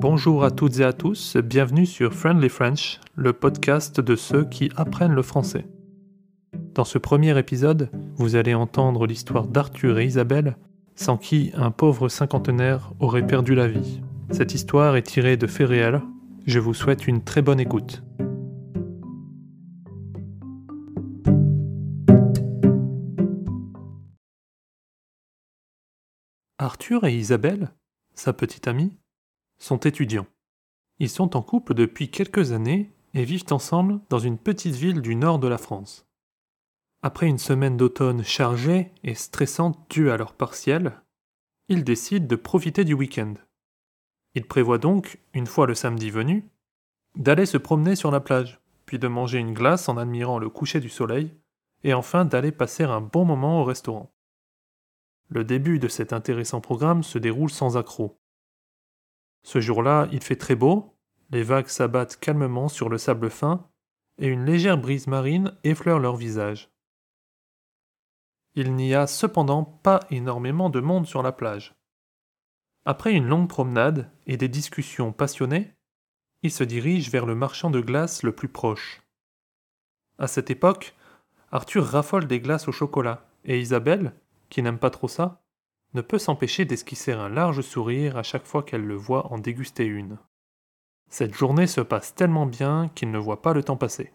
Bonjour à toutes et à tous, bienvenue sur Friendly French, le podcast de ceux qui apprennent le français. Dans ce premier épisode, vous allez entendre l'histoire d'Arthur et Isabelle, sans qui un pauvre cinquantenaire aurait perdu la vie. Cette histoire est tirée de faits réels. Je vous souhaite une très bonne écoute. Arthur et Isabelle, sa petite amie, sont étudiants. Ils sont en couple depuis quelques années et vivent ensemble dans une petite ville du nord de la France. Après une semaine d'automne chargée et stressante due à leur partiel, ils décident de profiter du week-end. Ils prévoient donc, une fois le samedi venu, d'aller se promener sur la plage, puis de manger une glace en admirant le coucher du soleil, et enfin d'aller passer un bon moment au restaurant. Le début de cet intéressant programme se déroule sans accroc. Ce jour-là, il fait très beau, les vagues s'abattent calmement sur le sable fin, et une légère brise marine effleure leur visage. Il n'y a cependant pas énormément de monde sur la plage. Après une longue promenade et des discussions passionnées, ils se dirigent vers le marchand de glace le plus proche. À cette époque, Arthur raffole des glaces au chocolat, et Isabelle, qui n'aime pas trop ça, ne peut s'empêcher d'esquisser un large sourire à chaque fois qu'elle le voit en déguster une. Cette journée se passe tellement bien qu'il ne voit pas le temps passer.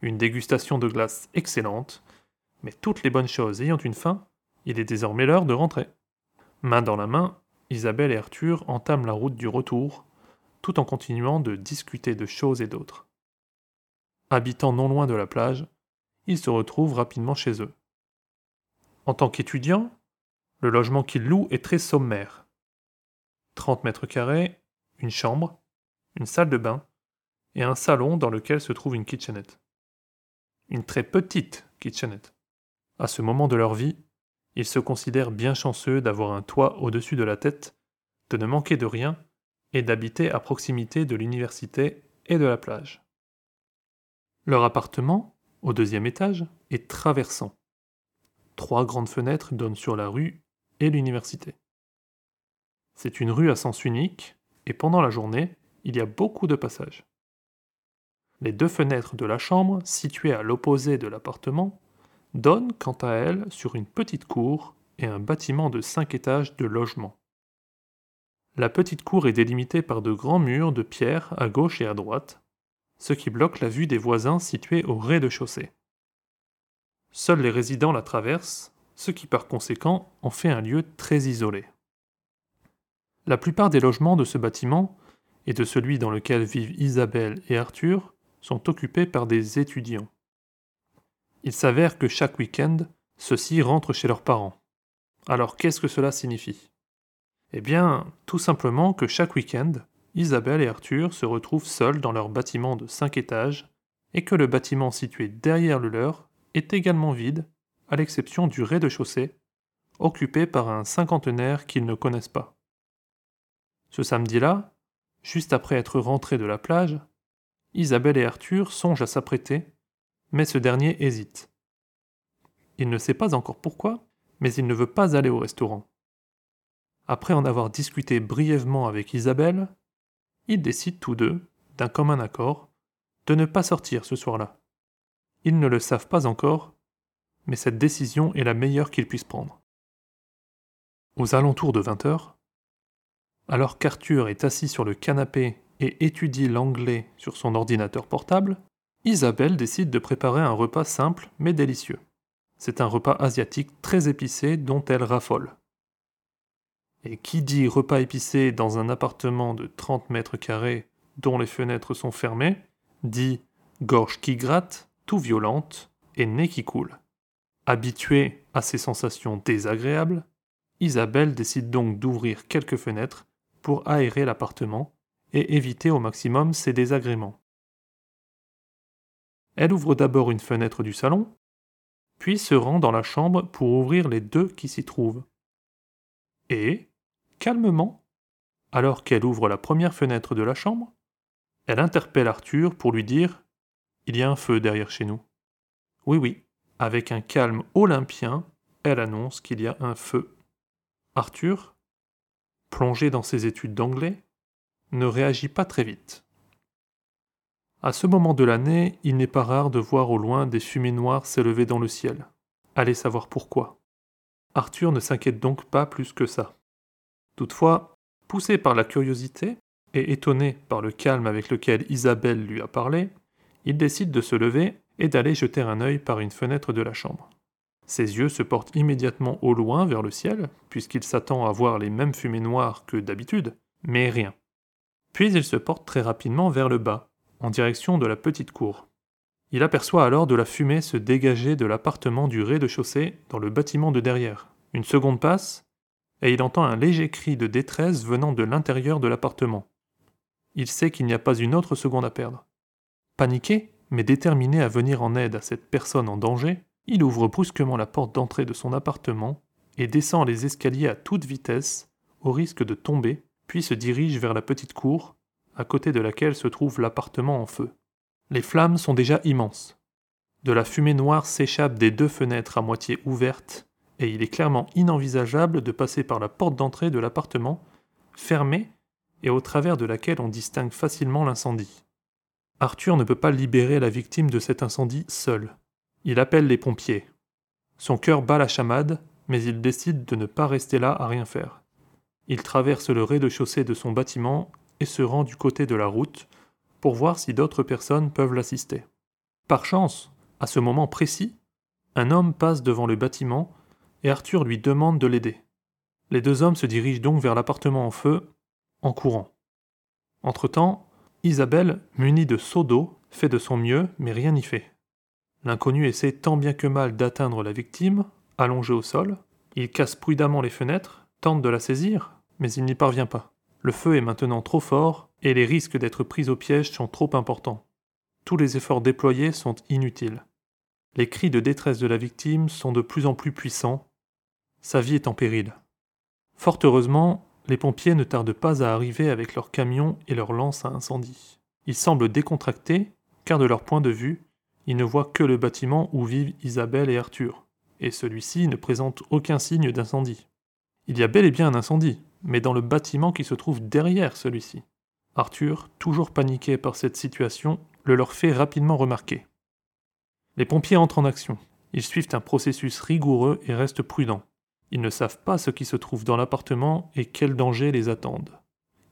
Une dégustation de glace excellente, mais toutes les bonnes choses ayant une fin, il est désormais l'heure de rentrer. Main dans la main, Isabelle et Arthur entament la route du retour, tout en continuant de discuter de choses et d'autres. Habitant non loin de la plage, ils se retrouvent rapidement chez eux. En tant qu'étudiants, le logement qu'il loue est très sommaire. 30 mètres carrés, une chambre, une salle de bain et un salon dans lequel se trouve une kitchenette. Une très petite kitchenette. À ce moment de leur vie, ils se considèrent bien chanceux d'avoir un toit au-dessus de la tête, de ne manquer de rien et d'habiter à proximité de l'université et de la plage. Leur appartement, au deuxième étage, est traversant. Trois grandes fenêtres donnent sur la rue et l'université. C'est une rue à sens unique, et pendant la journée, il y a beaucoup de passages. Les deux fenêtres de la chambre, situées à l'opposé de l'appartement, donnent quant à elles sur une petite cour et un bâtiment de cinq étages de logement. La petite cour est délimitée par de grands murs de pierre à gauche et à droite, ce qui bloque la vue des voisins situés au rez-de-chaussée. Seuls les résidents la traversent ce qui par conséquent en fait un lieu très isolé. La plupart des logements de ce bâtiment, et de celui dans lequel vivent Isabelle et Arthur, sont occupés par des étudiants. Il s'avère que chaque week-end, ceux-ci rentrent chez leurs parents. Alors qu'est-ce que cela signifie? Eh bien, tout simplement que chaque week-end, Isabelle et Arthur se retrouvent seuls dans leur bâtiment de cinq étages, et que le bâtiment situé derrière le leur est également vide à l'exception du rez-de-chaussée, occupé par un cinquantenaire qu'ils ne connaissent pas. Ce samedi-là, juste après être rentrés de la plage, Isabelle et Arthur songent à s'apprêter, mais ce dernier hésite. Il ne sait pas encore pourquoi, mais il ne veut pas aller au restaurant. Après en avoir discuté brièvement avec Isabelle, ils décident tous deux, d'un commun accord, de ne pas sortir ce soir-là. Ils ne le savent pas encore, mais cette décision est la meilleure qu'il puisse prendre. Aux alentours de 20 heures, alors qu'Arthur est assis sur le canapé et étudie l'anglais sur son ordinateur portable, Isabelle décide de préparer un repas simple mais délicieux. C'est un repas asiatique très épicé dont elle raffole. Et qui dit repas épicé dans un appartement de 30 mètres carrés dont les fenêtres sont fermées, dit gorge qui gratte, tout violente et nez qui coule. Habituée à ces sensations désagréables, Isabelle décide donc d'ouvrir quelques fenêtres pour aérer l'appartement et éviter au maximum ces désagréments. Elle ouvre d'abord une fenêtre du salon, puis se rend dans la chambre pour ouvrir les deux qui s'y trouvent. Et, calmement, alors qu'elle ouvre la première fenêtre de la chambre, elle interpelle Arthur pour lui dire Il y a un feu derrière chez nous. Oui, oui, avec un calme olympien, elle annonce qu'il y a un feu. Arthur, plongé dans ses études d'anglais, ne réagit pas très vite. À ce moment de l'année, il n'est pas rare de voir au loin des fumées noires s'élever dans le ciel. Allez savoir pourquoi. Arthur ne s'inquiète donc pas plus que ça. Toutefois, poussé par la curiosité et étonné par le calme avec lequel Isabelle lui a parlé, il décide de se lever et d'aller jeter un œil par une fenêtre de la chambre. Ses yeux se portent immédiatement au loin vers le ciel, puisqu'il s'attend à voir les mêmes fumées noires que d'habitude, mais rien. Puis il se porte très rapidement vers le bas, en direction de la petite cour. Il aperçoit alors de la fumée se dégager de l'appartement du rez-de-chaussée dans le bâtiment de derrière. Une seconde passe, et il entend un léger cri de détresse venant de l'intérieur de l'appartement. Il sait qu'il n'y a pas une autre seconde à perdre. Paniqué, mais déterminé à venir en aide à cette personne en danger, il ouvre brusquement la porte d'entrée de son appartement et descend les escaliers à toute vitesse, au risque de tomber, puis se dirige vers la petite cour, à côté de laquelle se trouve l'appartement en feu. Les flammes sont déjà immenses. De la fumée noire s'échappe des deux fenêtres à moitié ouvertes, et il est clairement inenvisageable de passer par la porte d'entrée de l'appartement, fermée et au travers de laquelle on distingue facilement l'incendie. Arthur ne peut pas libérer la victime de cet incendie seul. Il appelle les pompiers. Son cœur bat la chamade, mais il décide de ne pas rester là à rien faire. Il traverse le rez-de-chaussée de son bâtiment et se rend du côté de la route pour voir si d'autres personnes peuvent l'assister. Par chance, à ce moment précis, un homme passe devant le bâtiment et Arthur lui demande de l'aider. Les deux hommes se dirigent donc vers l'appartement en feu en courant. Entre-temps, Isabelle, munie de seau d'eau, fait de son mieux, mais rien n'y fait. L'inconnu essaie tant bien que mal d'atteindre la victime, allongée au sol. Il casse prudemment les fenêtres, tente de la saisir, mais il n'y parvient pas. Le feu est maintenant trop fort et les risques d'être pris au piège sont trop importants. Tous les efforts déployés sont inutiles. Les cris de détresse de la victime sont de plus en plus puissants. Sa vie est en péril. Fort heureusement, les pompiers ne tardent pas à arriver avec leurs camions et leurs lances à incendie. Ils semblent décontractés, car de leur point de vue, il ne voit que le bâtiment où vivent Isabelle et Arthur, et celui-ci ne présente aucun signe d'incendie. Il y a bel et bien un incendie, mais dans le bâtiment qui se trouve derrière celui-ci. Arthur, toujours paniqué par cette situation, le leur fait rapidement remarquer. Les pompiers entrent en action. Ils suivent un processus rigoureux et restent prudents. Ils ne savent pas ce qui se trouve dans l'appartement et quels dangers les attendent.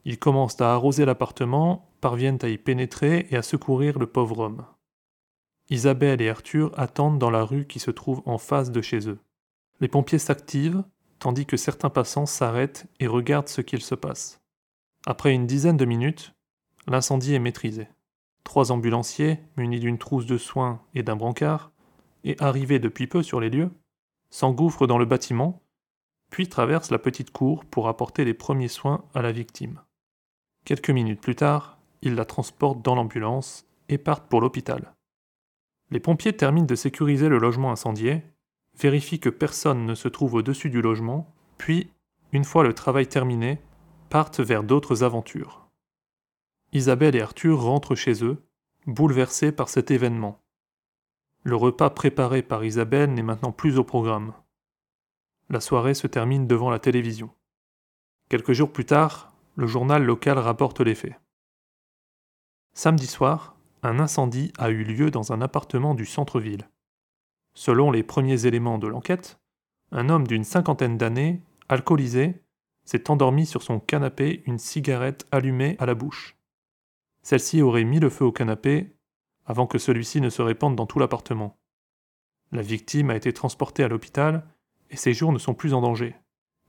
Ils commencent à arroser l'appartement, parviennent à y pénétrer et à secourir le pauvre homme. Isabelle et Arthur attendent dans la rue qui se trouve en face de chez eux. Les pompiers s'activent, tandis que certains passants s'arrêtent et regardent ce qu'il se passe. Après une dizaine de minutes, l'incendie est maîtrisé. Trois ambulanciers, munis d'une trousse de soins et d'un brancard, et arrivés depuis peu sur les lieux, s'engouffrent dans le bâtiment, puis traversent la petite cour pour apporter les premiers soins à la victime. Quelques minutes plus tard, ils la transportent dans l'ambulance et partent pour l'hôpital. Les pompiers terminent de sécuriser le logement incendié, vérifient que personne ne se trouve au-dessus du logement, puis, une fois le travail terminé, partent vers d'autres aventures. Isabelle et Arthur rentrent chez eux, bouleversés par cet événement. Le repas préparé par Isabelle n'est maintenant plus au programme. La soirée se termine devant la télévision. Quelques jours plus tard, le journal local rapporte les faits. Samedi soir, un incendie a eu lieu dans un appartement du centre-ville. Selon les premiers éléments de l'enquête, un homme d'une cinquantaine d'années, alcoolisé, s'est endormi sur son canapé, une cigarette allumée à la bouche. Celle-ci aurait mis le feu au canapé avant que celui-ci ne se répande dans tout l'appartement. La victime a été transportée à l'hôpital et ses jours ne sont plus en danger,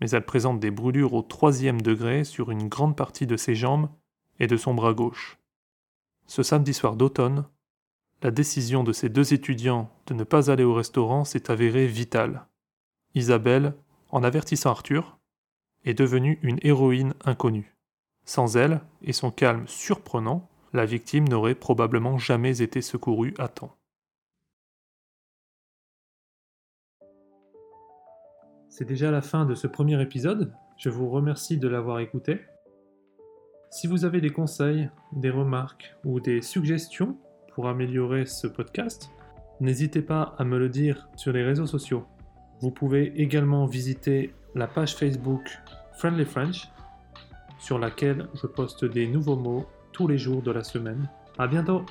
mais elle présente des brûlures au troisième degré sur une grande partie de ses jambes et de son bras gauche. Ce samedi soir d'automne, la décision de ces deux étudiants de ne pas aller au restaurant s'est avérée vitale. Isabelle, en avertissant Arthur, est devenue une héroïne inconnue. Sans elle et son calme surprenant, la victime n'aurait probablement jamais été secourue à temps. C'est déjà la fin de ce premier épisode. Je vous remercie de l'avoir écouté. Si vous avez des conseils, des remarques ou des suggestions pour améliorer ce podcast, n'hésitez pas à me le dire sur les réseaux sociaux. Vous pouvez également visiter la page Facebook Friendly French sur laquelle je poste des nouveaux mots tous les jours de la semaine. À bientôt!